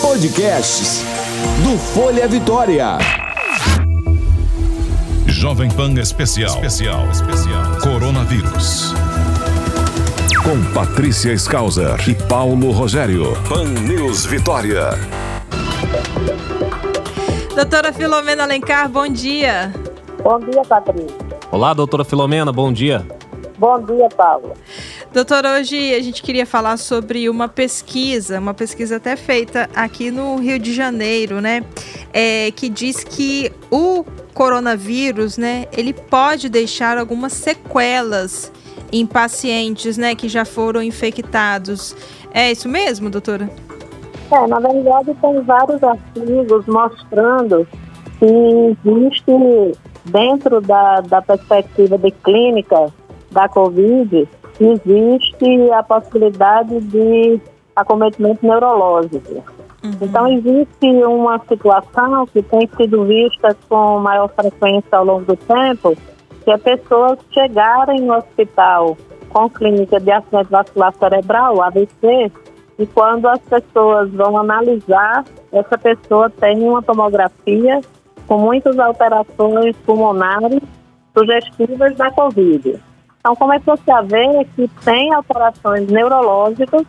Podcasts do Folha Vitória. Jovem Pan Especial. Especial. Especial. Coronavírus. Com Patrícia Skauser e Paulo Rogério. Pan News Vitória. Doutora Filomena Alencar, bom dia. Bom dia, Patrícia. Olá, doutora Filomena, bom dia. Bom dia, Paulo. Doutora, hoje a gente queria falar sobre uma pesquisa, uma pesquisa até feita aqui no Rio de Janeiro, né? É, que diz que o coronavírus, né, ele pode deixar algumas sequelas em pacientes, né, que já foram infectados. É isso mesmo, doutora? É, na verdade tem vários artigos mostrando que existe dentro da, da perspectiva de clínica da Covid, existe a possibilidade de acometimento neurológico. Uhum. Então, existe uma situação que tem sido vista com maior frequência ao longo do tempo, que é pessoas chegarem no hospital com clínica de acidente vascular cerebral, AVC, e quando as pessoas vão analisar, essa pessoa tem uma tomografia com muitas alterações pulmonares sugestivas da Covid. Então, começou-se a ver que tem alterações neurológicas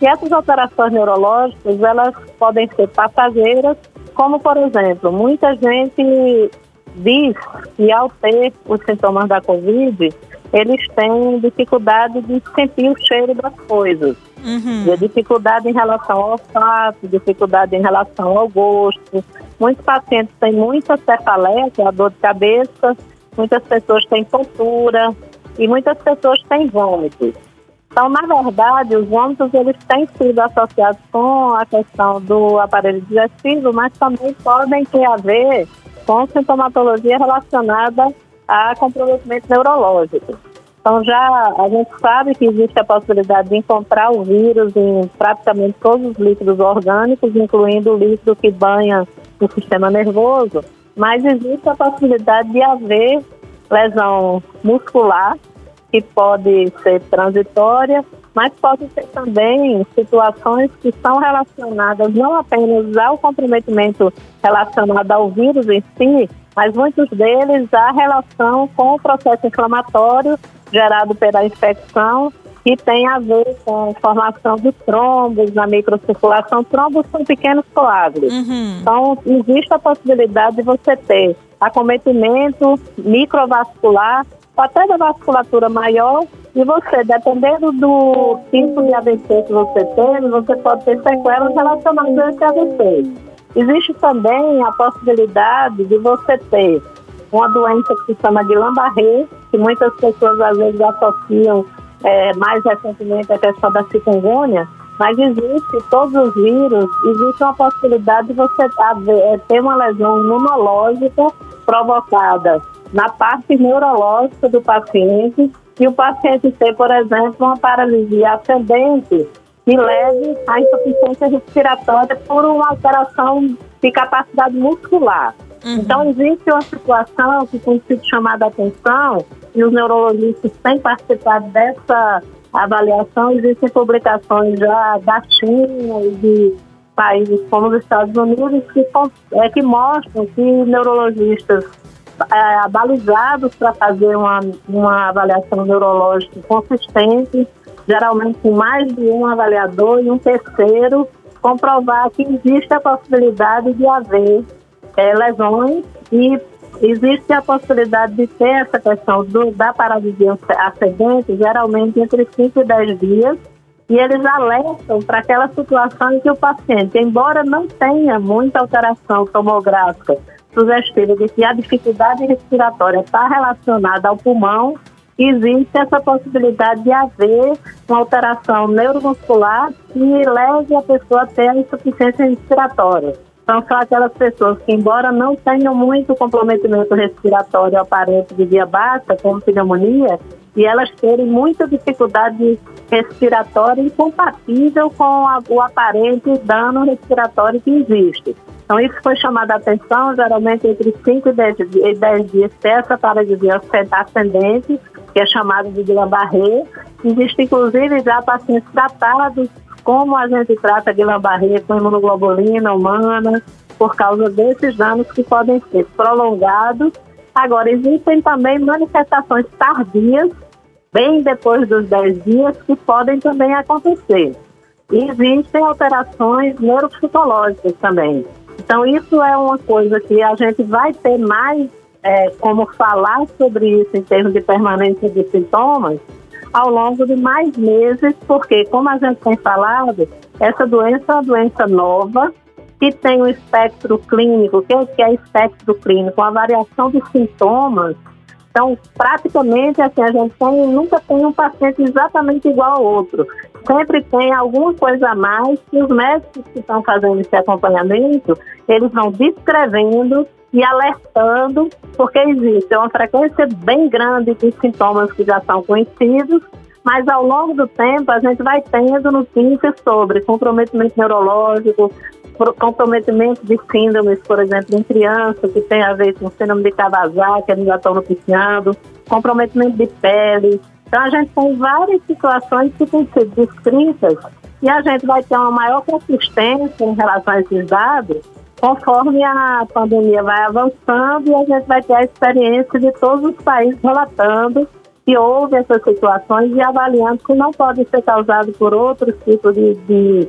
e essas alterações neurológicas, elas podem ser passageiras, como, por exemplo, muita gente diz que ao ter os sintomas da Covid, eles têm dificuldade de sentir o cheiro das coisas. Uhum. dificuldade em relação ao olfato, dificuldade em relação ao gosto. Muitos pacientes têm muita cefaleia, que é a dor de cabeça, muitas pessoas têm tontura, e muitas pessoas têm vômitos. Então, na verdade, os vômitos eles têm sido associados com a questão do aparelho digestivo, mas também podem ter a ver com sintomatologia relacionada a comprometimento neurológico. Então, já a gente sabe que existe a possibilidade de encontrar o vírus em praticamente todos os líquidos orgânicos, incluindo o líquido que banha o sistema nervoso, mas existe a possibilidade de haver lesão muscular, que pode ser transitória, mas pode ser também situações que são relacionadas não apenas ao comprometimento relacionado ao vírus em si, mas muitos deles a relação com o processo inflamatório gerado pela infecção que tem a ver com formação de trombos na microcirculação. Trombos são pequenos coágulos. Uhum. Então, existe a possibilidade de você ter acometimento microvascular, ou até da vasculatura maior, e você, dependendo do tipo de AVC que você tem, você pode ter sequelas relacionadas a esse AVC. Existe também a possibilidade de você ter uma doença que se chama de Lambarré, que muitas pessoas às vezes associam é, mais recentemente a questão da chikungunya, mas existe, todos os vírus, existe uma possibilidade de você é, ter uma lesão imunológica provocada na parte neurológica do paciente e o paciente ter, por exemplo, uma paralisia ascendente que leve à insuficiência respiratória por uma alteração de capacidade muscular. Uhum. Então, existe uma situação que tem sido chamada a atenção e os neurologistas têm participado dessa avaliação. Existem publicações já da China e de países como os Estados Unidos que, é, que mostram que neurologistas é, abalizados para fazer uma, uma avaliação neurológica consistente, geralmente com mais de um avaliador e um terceiro, comprovar que existe a possibilidade de haver é, lesões e existe a possibilidade de ter essa questão do, da paralisia ascendente, geralmente entre 5 e 10 dias, e eles alertam para aquela situação em que o paciente, embora não tenha muita alteração tomográfica sugestiva de que a dificuldade respiratória está relacionada ao pulmão, existe essa possibilidade de haver uma alteração neuromuscular que leve a pessoa a ter a insuficiência respiratória. Então, são aquelas pessoas que, embora não tenham muito comprometimento respiratório aparente de via baixa, como pneumonia, e elas terem muita dificuldade respiratória incompatível com a, o aparente dano respiratório que existe. Então, isso foi chamado a atenção, geralmente entre 5 e 10, 10 dias, essa paralisia ascendente, que é chamada de Guillain-Barré. Existe, inclusive, já pacientes tratados como a gente trata Guillain-Barré com imunoglobulina humana, por causa desses danos que podem ser prolongados. Agora, existem também manifestações tardias, bem depois dos 10 dias, que podem também acontecer. E existem alterações neuropsicológicas também. Então, isso é uma coisa que a gente vai ter mais é, como falar sobre isso em termos de permanência de sintomas ao longo de mais meses, porque, como a gente tem falado, essa doença é uma doença nova, que tem um espectro clínico, que é, que é espectro clínico, uma variação de sintomas. Então, praticamente, assim, a gente tem, nunca tem um paciente exatamente igual ao outro. Sempre tem alguma coisa a mais que os médicos que estão fazendo esse acompanhamento, eles vão descrevendo e alertando, porque existe uma frequência bem grande de sintomas que já são conhecidos, mas ao longo do tempo a gente vai tendo notícias sobre comprometimento neurológico, comprometimento de síndromes, por exemplo, em crianças que tem a ver com síndrome de Kawasaki, eles já estão noticiando, comprometimento de pele. Então a gente tem várias situações que têm sido descritas e a gente vai ter uma maior consistência em relação a esses dados conforme a pandemia vai avançando e a gente vai ter a experiência de todos os países relatando que houve essas situações e avaliando que não pode ser causado por outros tipos de, de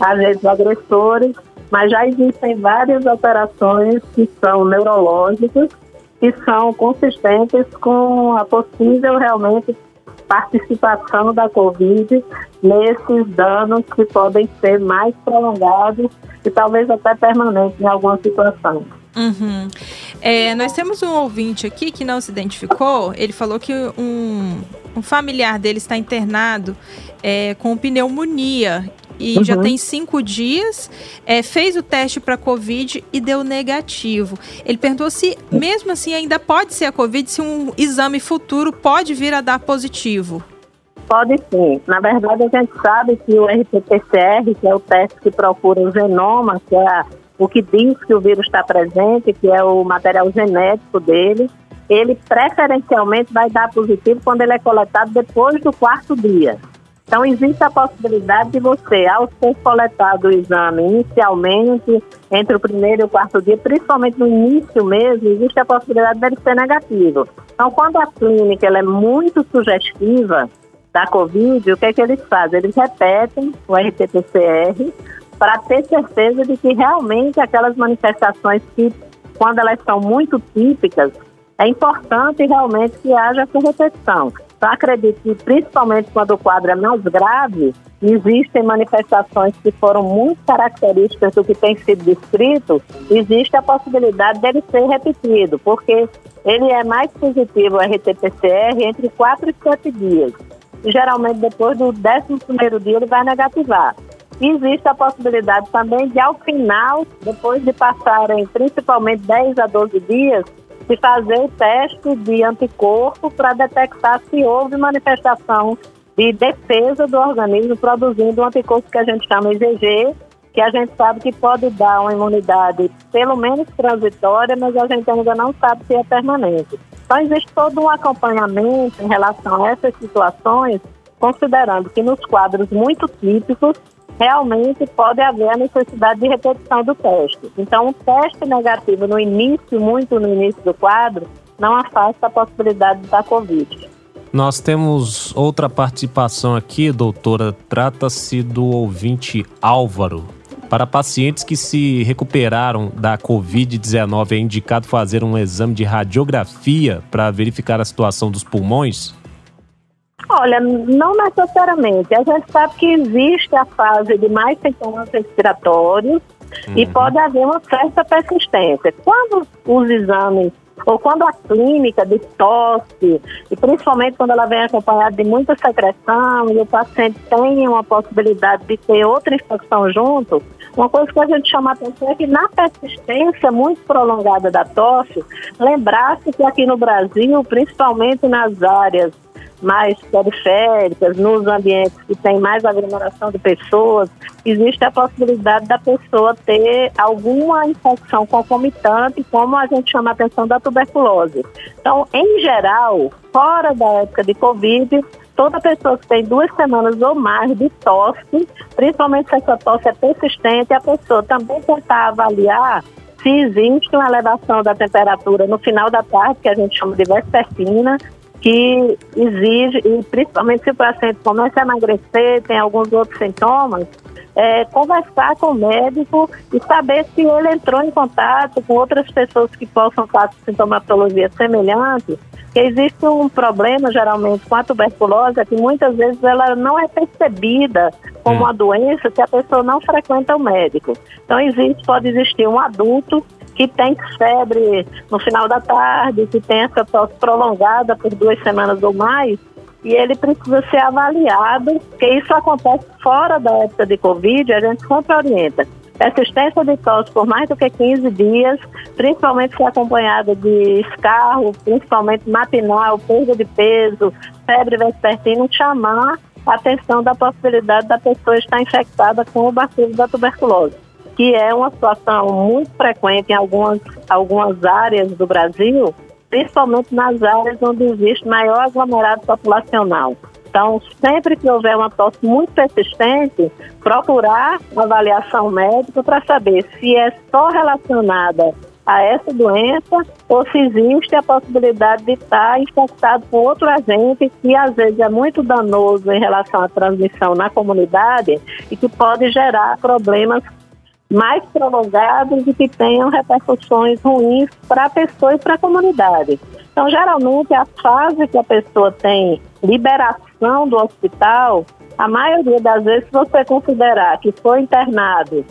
agentes agressores, mas já existem várias alterações que são neurológicas que são consistentes com a possível realmente participação da Covid nesses danos que podem ser mais prolongados e talvez até permanentes em alguma situação. Uhum. É, nós temos um ouvinte aqui que não se identificou. Ele falou que um, um familiar dele está internado é, com pneumonia e uhum. já tem cinco dias, é, fez o teste para Covid e deu negativo. Ele perguntou se, mesmo assim, ainda pode ser a Covid, se um exame futuro pode vir a dar positivo. Pode sim. Na verdade, a gente sabe que o RT-PCR, que é o teste que procura o genoma, que é o que diz que o vírus está presente, que é o material genético dele, ele preferencialmente vai dar positivo quando ele é coletado depois do quarto dia. Então, existe a possibilidade de você, ao ser coletado o exame inicialmente, entre o primeiro e o quarto dia, principalmente no início mesmo, existe a possibilidade dele ser negativo. Então, quando a clínica ela é muito sugestiva, da Covid, o que é que eles fazem? Eles repetem o RT-PCR para ter certeza de que realmente aquelas manifestações que, quando elas são muito típicas, é importante realmente que haja essa repetição. Então, acredito que, principalmente quando o quadro é mais grave, existem manifestações que foram muito características do que tem sido descrito, existe a possibilidade dele ser repetido, porque ele é mais positivo, o RT-PCR, entre 4 e 7 dias geralmente depois do 11 dia ele vai negativar. Existe a possibilidade também de, ao final, depois de passarem principalmente 10 a 12 dias, de fazer o teste de anticorpo para detectar se houve manifestação de defesa do organismo produzindo um anticorpo que a gente chama IgG, que a gente sabe que pode dar uma imunidade pelo menos transitória, mas a gente ainda não sabe se é permanente. Então, existe todo um acompanhamento em relação a essas situações, considerando que nos quadros muito típicos, realmente pode haver a necessidade de repetição do teste. Então, um teste negativo no início, muito no início do quadro, não afasta a possibilidade da Covid. Nós temos outra participação aqui, doutora. Trata-se do ouvinte Álvaro. Para pacientes que se recuperaram da Covid-19, é indicado fazer um exame de radiografia para verificar a situação dos pulmões? Olha, não necessariamente. A gente sabe que existe a fase de mais sintomas respiratórios uhum. e pode haver uma certa persistência. Quando os exames ou quando a clínica de tosse, e principalmente quando ela vem acompanhada de muita secreção e o paciente tem uma possibilidade de ter outra infecção junto, uma coisa que a gente chama a atenção é que na persistência muito prolongada da tosse, lembrar-se que aqui no Brasil, principalmente nas áreas mais periféricas, nos ambientes que tem mais aglomeração de pessoas, existe a possibilidade da pessoa ter alguma infecção concomitante, como a gente chama a atenção da tuberculose. Então, em geral, fora da época de Covid, toda pessoa que tem duas semanas ou mais de tosse, principalmente se essa tosse é persistente, a pessoa também tentar avaliar se existe uma elevação da temperatura no final da tarde, que a gente chama de vespertina, que exige, e principalmente se o paciente começa a emagrecer, tem alguns outros sintomas, é, conversar com o médico e saber se ele entrou em contato com outras pessoas que possam com sintomatologia semelhante, que existe um problema geralmente com a tuberculose, é que muitas vezes ela não é percebida como hum. uma doença se a pessoa não frequenta o médico. Então existe, pode existir um adulto que tem febre no final da tarde, que tem essa tosse prolongada por duas semanas ou mais, e ele precisa ser avaliado, porque isso acontece fora da época de Covid, a gente sempre orienta. Persistência de tosse por mais do que 15 dias, principalmente se acompanhada de escarro, principalmente matinal, perda de peso, febre vespertina, chamar a atenção da possibilidade da pessoa estar infectada com o bacilo da tuberculose que é uma situação muito frequente em algumas, algumas áreas do Brasil, principalmente nas áreas onde existe maior aglomerado populacional. Então, sempre que houver uma tosse muito persistente, procurar uma avaliação médica para saber se é só relacionada a essa doença ou se existe a possibilidade de estar infectado com outro agente que às vezes é muito danoso em relação à transmissão na comunidade e que pode gerar problemas mais prolongados e que tenham repercussões ruins para a pessoa e para a comunidade. Então, geralmente, a fase que a pessoa tem liberação do hospital, a maioria das vezes, se você considerar que foi internado,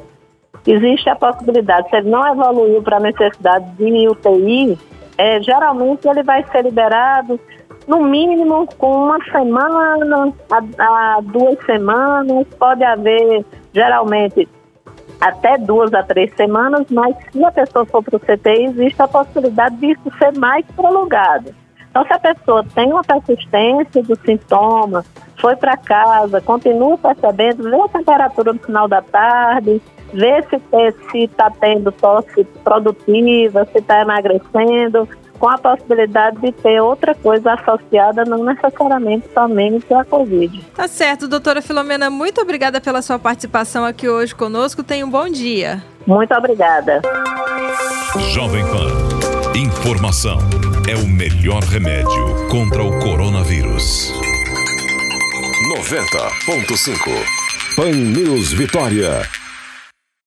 existe a possibilidade, se ele não evoluiu para a necessidade de UTI, é, geralmente ele vai ser liberado no mínimo com uma semana a, a duas semanas, pode haver geralmente até duas a três semanas, mas se a pessoa for para o CTI, existe a possibilidade disso ser mais prolongado. Então, se a pessoa tem uma persistência do sintoma, foi para casa, continua percebendo, vê a temperatura no final da tarde, vê se está tendo tosse produtiva, se está emagrecendo, com a possibilidade de ter outra coisa associada, não necessariamente somente a Covid. Tá certo, doutora Filomena, muito obrigada pela sua participação aqui hoje conosco. Tenha um bom dia. Muito obrigada. Jovem Pan. Informação é o melhor remédio contra o coronavírus. 90.5 Pan News Vitória.